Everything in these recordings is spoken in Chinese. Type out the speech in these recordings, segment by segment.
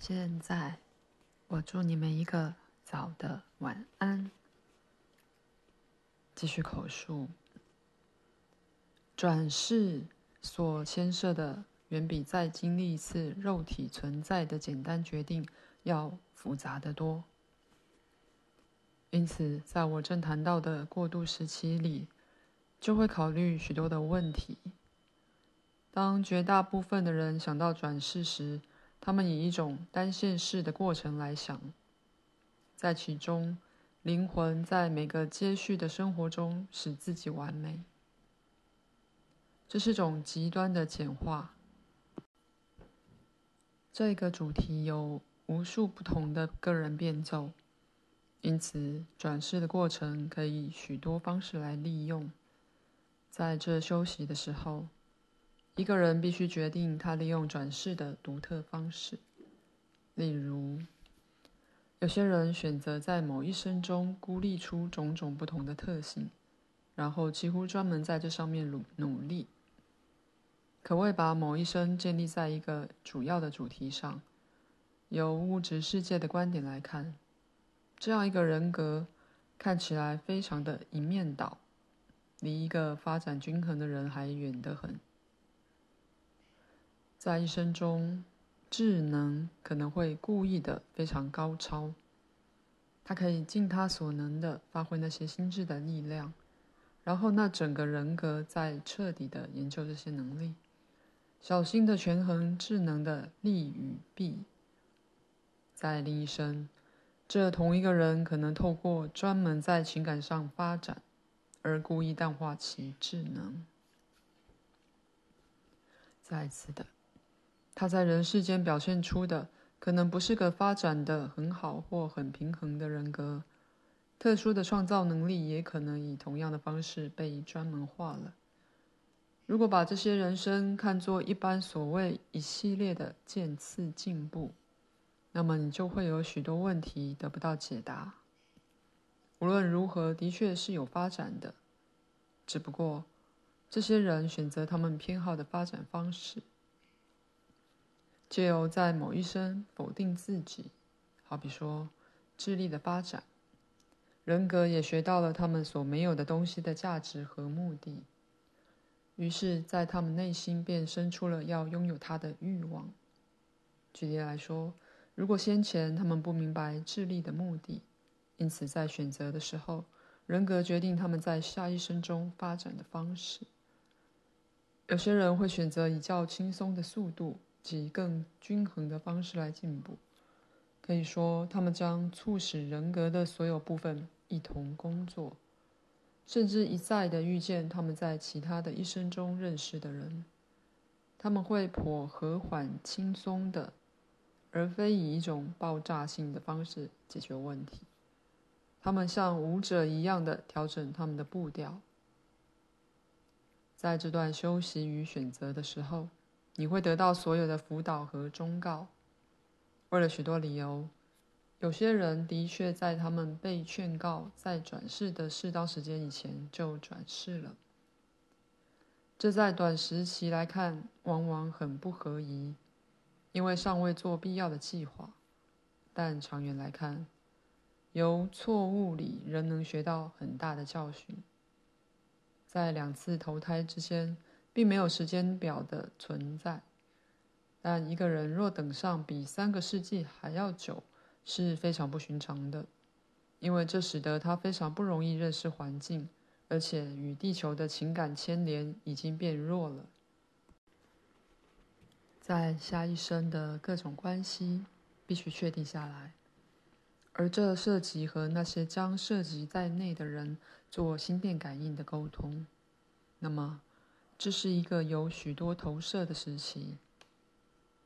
现在，我祝你们一个早的晚安。继续口述，转世所牵涉的远比再经历一次肉体存在的简单决定要复杂得多。因此，在我正谈到的过渡时期里，就会考虑许多的问题。当绝大部分的人想到转世时，他们以一种单线式的过程来想，在其中，灵魂在每个接续的生活中使自己完美。这是种极端的简化。这个主题有无数不同的个人变奏，因此转世的过程可以许多方式来利用。在这休息的时候，一个人必须决定他利用转世的独特方式，例如。有些人选择在某一生中孤立出种种不同的特性，然后几乎专门在这上面努努力，可谓把某一生建立在一个主要的主题上。由物质世界的观点来看，这样一个人格看起来非常的一面倒，离一个发展均衡的人还远得很。在一生中。智能可能会故意的非常高超，他可以尽他所能的发挥那些心智的力量，然后那整个人格在彻底的研究这些能力，小心的权衡智能的利与弊。在另一生，这同一个人可能透过专门在情感上发展，而故意淡化其智能。再次的。他在人世间表现出的，可能不是个发展的很好或很平衡的人格，特殊的创造能力也可能以同样的方式被专门化了。如果把这些人生看作一般所谓一系列的渐次进步，那么你就会有许多问题得不到解答。无论如何，的确是有发展的，只不过这些人选择他们偏好的发展方式。借由在某一生否定自己，好比说智力的发展，人格也学到了他们所没有的东西的价值和目的，于是，在他们内心便生出了要拥有它的欲望。举例来说，如果先前他们不明白智力的目的，因此在选择的时候，人格决定他们在下一生中发展的方式。有些人会选择以较轻松的速度。及更均衡的方式来进步，可以说，他们将促使人格的所有部分一同工作，甚至一再的遇见他们在其他的一生中认识的人。他们会颇和缓、轻松的，而非以一种爆炸性的方式解决问题。他们像舞者一样的调整他们的步调。在这段休息与选择的时候。你会得到所有的辅导和忠告。为了许多理由，有些人的确在他们被劝告在转世的适当时间以前就转世了。这在短时期来看，往往很不合宜，因为尚未做必要的计划。但长远来看，由错误里仍能学到很大的教训。在两次投胎之间。并没有时间表的存在，但一个人若等上比三个世纪还要久，是非常不寻常的，因为这使得他非常不容易认识环境，而且与地球的情感牵连已经变弱了。在下一生的各种关系必须确定下来，而这涉及和那些将涉及在内的人做心电感应的沟通。那么。这是一个有许多投射的时期。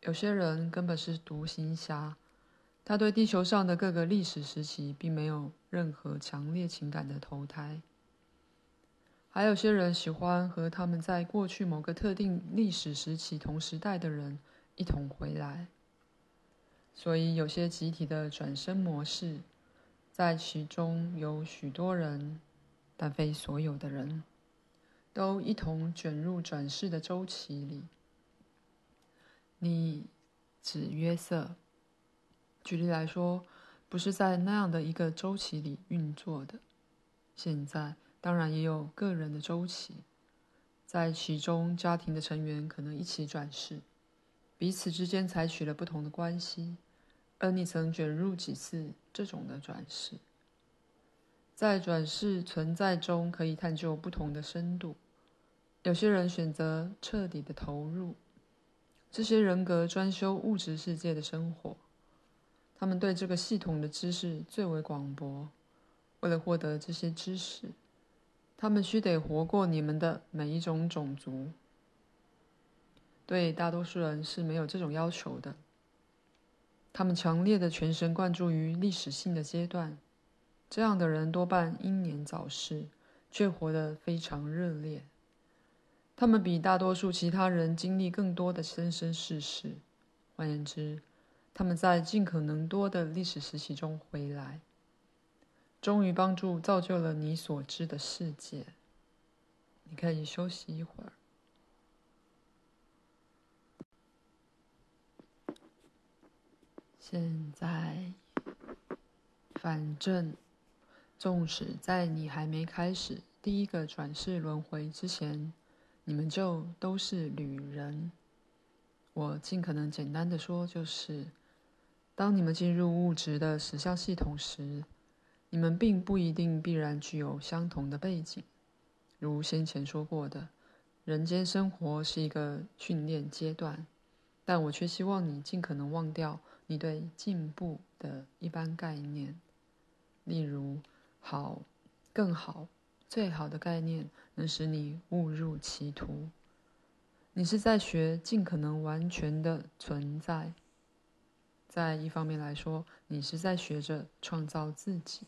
有些人根本是独行侠，他对地球上的各个历史时期并没有任何强烈情感的投胎。还有些人喜欢和他们在过去某个特定历史时期同时代的人一同回来。所以有些集体的转生模式，在其中有许多人，但非所有的人。都一同卷入转世的周期里。你指约瑟，举例来说，不是在那样的一个周期里运作的。现在当然也有个人的周期，在其中，家庭的成员可能一起转世，彼此之间采取了不同的关系，而你曾卷入几次这种的转世。在转世存在中，可以探究不同的深度。有些人选择彻底的投入，这些人格专修物质世界的生活，他们对这个系统的知识最为广博。为了获得这些知识，他们须得活过你们的每一种种族。对大多数人是没有这种要求的。他们强烈的全神贯注于历史性的阶段，这样的人多半英年早逝，却活得非常热烈。他们比大多数其他人经历更多的生生世世。换言之，他们在尽可能多的历史时期中回来。终于帮助造就了你所知的世界。你可以休息一会儿。现在，反正，纵使在你还没开始第一个转世轮回之前，你们就都是旅人。我尽可能简单的说，就是当你们进入物质的实相系统时。你们并不一定必然具有相同的背景，如先前说过的，人间生活是一个训练阶段，但我却希望你尽可能忘掉你对进步的一般概念，例如“好”“更好”“最好的”概念能使你误入歧途。你是在学尽可能完全的存在，在一方面来说，你是在学着创造自己。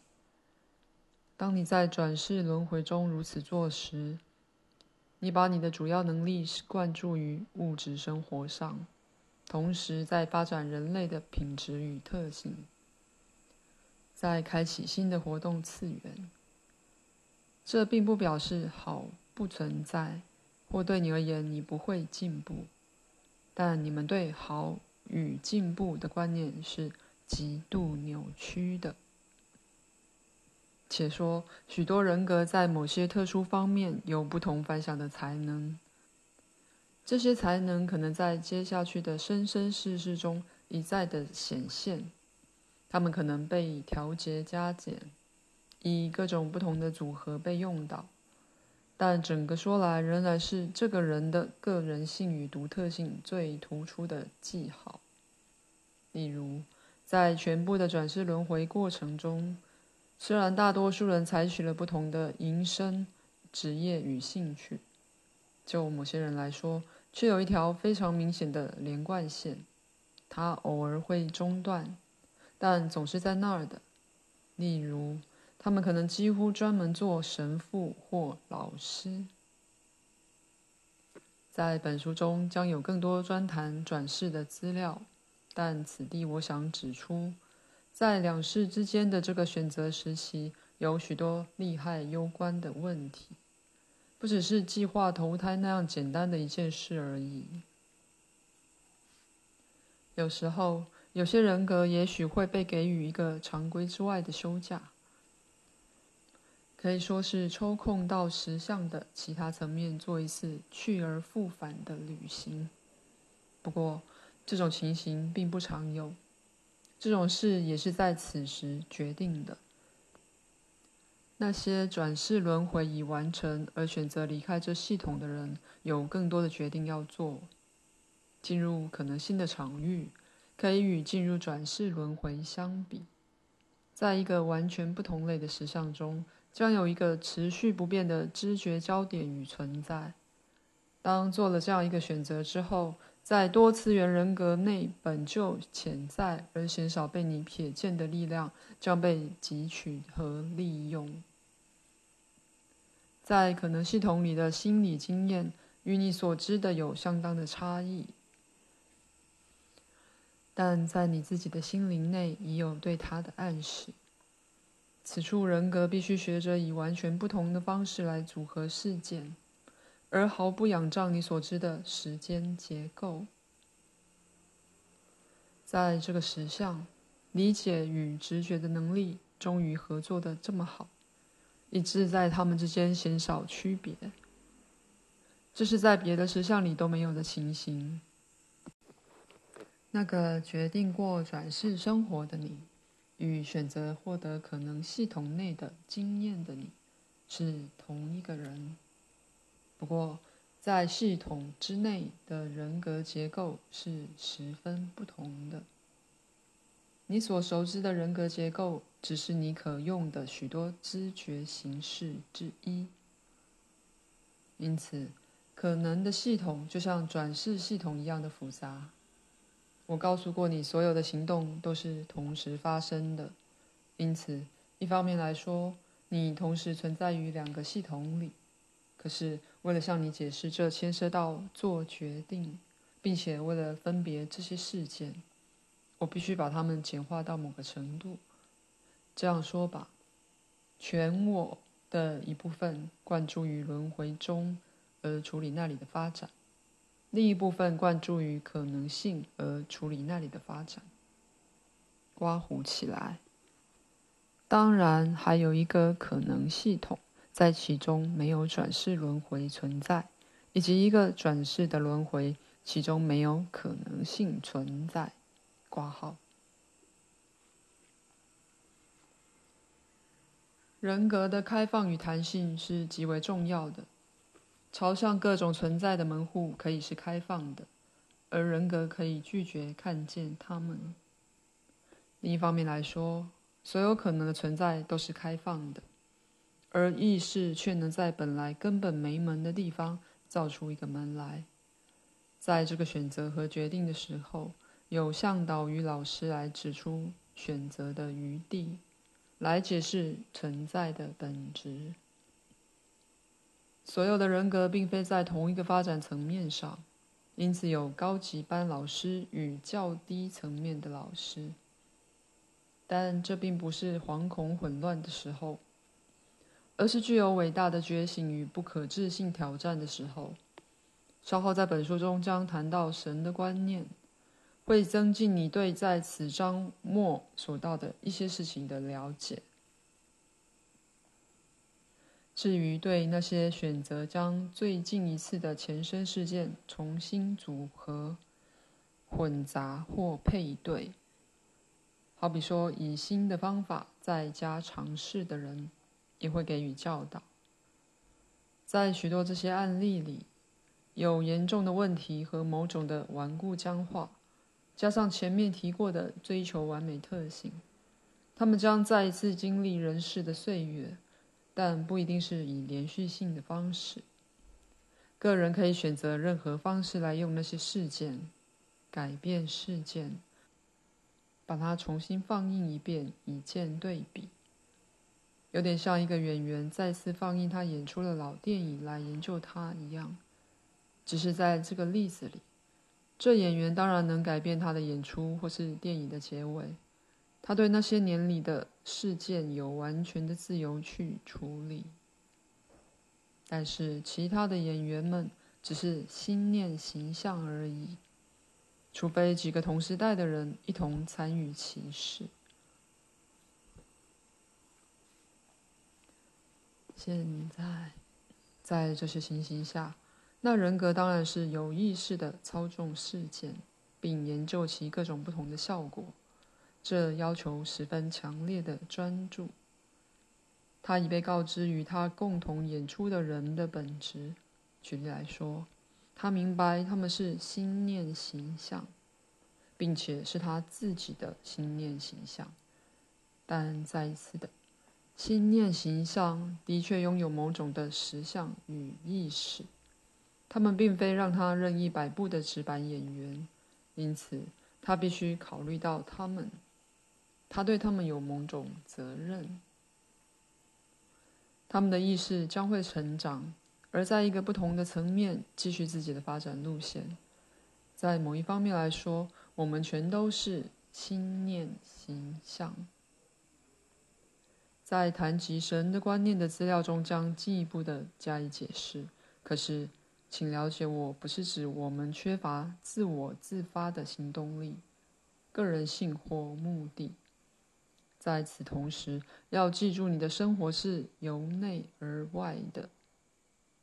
当你在转世轮回中如此做时，你把你的主要能力是灌注于物质生活上，同时在发展人类的品质与特性，在开启新的活动次元。这并不表示好不存在，或对你而言你不会进步，但你们对好与进步的观念是极度扭曲的。且说，许多人格在某些特殊方面有不同凡响的才能，这些才能可能在接下去的生生世世中一再的显现。他们可能被调节加减，以各种不同的组合被用到，但整个说来，仍然是这个人的个人性与独特性最突出的记号。例如，在全部的转世轮回过程中。虽然大多数人采取了不同的营生、职业与兴趣，就某些人来说，却有一条非常明显的连贯线。它偶尔会中断，但总是在那儿的。例如，他们可能几乎专门做神父或老师。在本书中将有更多专谈转世的资料，但此地我想指出。在两世之间的这个选择时期，有许多利害攸关的问题，不只是计划投胎那样简单的一件事而已。有时候，有些人格也许会被给予一个常规之外的休假，可以说是抽空到实相的其他层面做一次去而复返的旅行。不过，这种情形并不常有。这种事也是在此时决定的。那些转世轮回已完成而选择离开这系统的人，有更多的决定要做。进入可能新的场域，可以与进入转世轮回相比，在一个完全不同类的实相中，将有一个持续不变的知觉焦点与存在。当做了这样一个选择之后，在多次元人格内本就潜在而鲜少被你瞥见的力量将被汲取和利用。在可能系统里的心理经验与你所知的有相当的差异，但在你自己的心灵内已有对它的暗示。此处人格必须学着以完全不同的方式来组合事件。而毫不仰仗你所知的时间结构，在这个实相，理解与直觉的能力终于合作得这么好，以致在他们之间鲜少区别。这是在别的实相里都没有的情形。那个决定过转世生活的你，与选择获得可能系统内的经验的你，是同一个人。不过，在系统之内的人格结构是十分不同的。你所熟知的人格结构，只是你可用的许多知觉形式之一。因此，可能的系统就像转世系统一样的复杂。我告诉过你，所有的行动都是同时发生的。因此，一方面来说，你同时存在于两个系统里。可是，为了向你解释这牵涉到做决定，并且为了分别这些事件，我必须把它们简化到某个程度。这样说吧，全我的一部分灌注于轮回中，而处理那里的发展；另一部分灌注于可能性，而处理那里的发展。刮胡起来。当然，还有一个可能系统。在其中没有转世轮回存在，以及一个转世的轮回，其中没有可能性存在。挂号。人格的开放与弹性是极为重要的。朝向各种存在的门户可以是开放的，而人格可以拒绝看见它们。另一方面来说，所有可能的存在都是开放的。而意识却能在本来根本没门的地方造出一个门来，在这个选择和决定的时候，有向导与老师来指出选择的余地，来解释存在的本质。所有的人格并非在同一个发展层面上，因此有高级班老师与较低层面的老师，但这并不是惶恐混乱的时候。而是具有伟大的觉醒与不可置信挑战的时候。稍后在本书中将谈到神的观念，会增进你对在此章末所到的一些事情的了解。至于对那些选择将最近一次的前生事件重新组合、混杂或配对，好比说以新的方法再加尝试的人。也会给予教导。在许多这些案例里，有严重的问题和某种的顽固僵化，加上前面提过的追求完美特性，他们将再一次经历人世的岁月，但不一定是以连续性的方式。个人可以选择任何方式来用那些事件，改变事件，把它重新放映一遍，以见对比。有点像一个演员再次放映他演出的老电影来研究它一样，只是在这个例子里，这演员当然能改变他的演出或是电影的结尾，他对那些年里的事件有完全的自由去处理。但是其他的演员们只是心念形象而已，除非几个同时代的人一同参与其事。现在，在这些情形下，那人格当然是有意识的操纵事件，并研究其各种不同的效果。这要求十分强烈的专注。他已被告知与他共同演出的人的本质。举例来说，他明白他们是心念形象，并且是他自己的心念形象。但再一次的。心念形象的确拥有某种的实相与意识，他们并非让他任意摆布的纸板演员，因此他必须考虑到他们，他对他们有某种责任。他们的意识将会成长，而在一个不同的层面继续自己的发展路线。在某一方面来说，我们全都是心念形象。在谈及神的观念的资料中，将进一步的加以解释。可是，请了解，我不是指我们缺乏自我自发的行动力、个人性或目的。在此同时，要记住你的生活是由内而外的。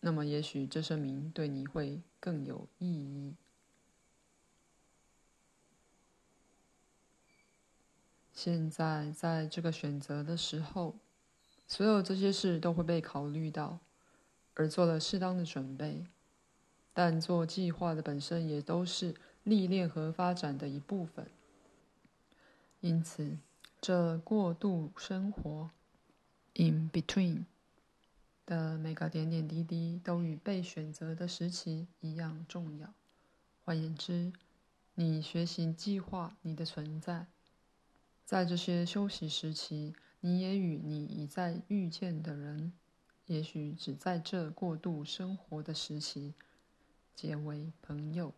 那么，也许这声明对你会更有意义。现在，在这个选择的时候，所有这些事都会被考虑到，而做了适当的准备。但做计划的本身也都是历练和发展的一部分。因此，这过渡生活 （in between） 的每个点点滴滴都与被选择的时期一样重要。换言之，你学习计划你的存在，在这些休息时期，你也与你已在遇见的人，也许只在这过渡生活的时期。结为朋友，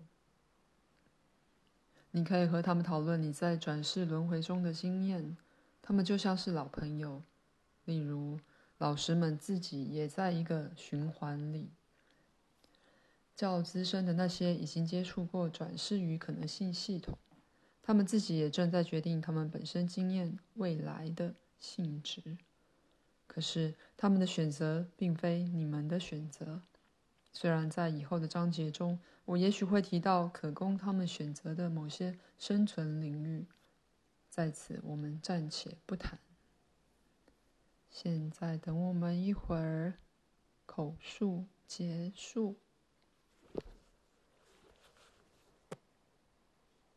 你可以和他们讨论你在转世轮回中的经验，他们就像是老朋友。例如，老师们自己也在一个循环里。较资深的那些已经接触过转世与可能性系统，他们自己也正在决定他们本身经验未来的性质。可是，他们的选择并非你们的选择。虽然在以后的章节中，我也许会提到可供他们选择的某些生存领域，在此我们暂且不谈。现在等我们一会儿，口述结束。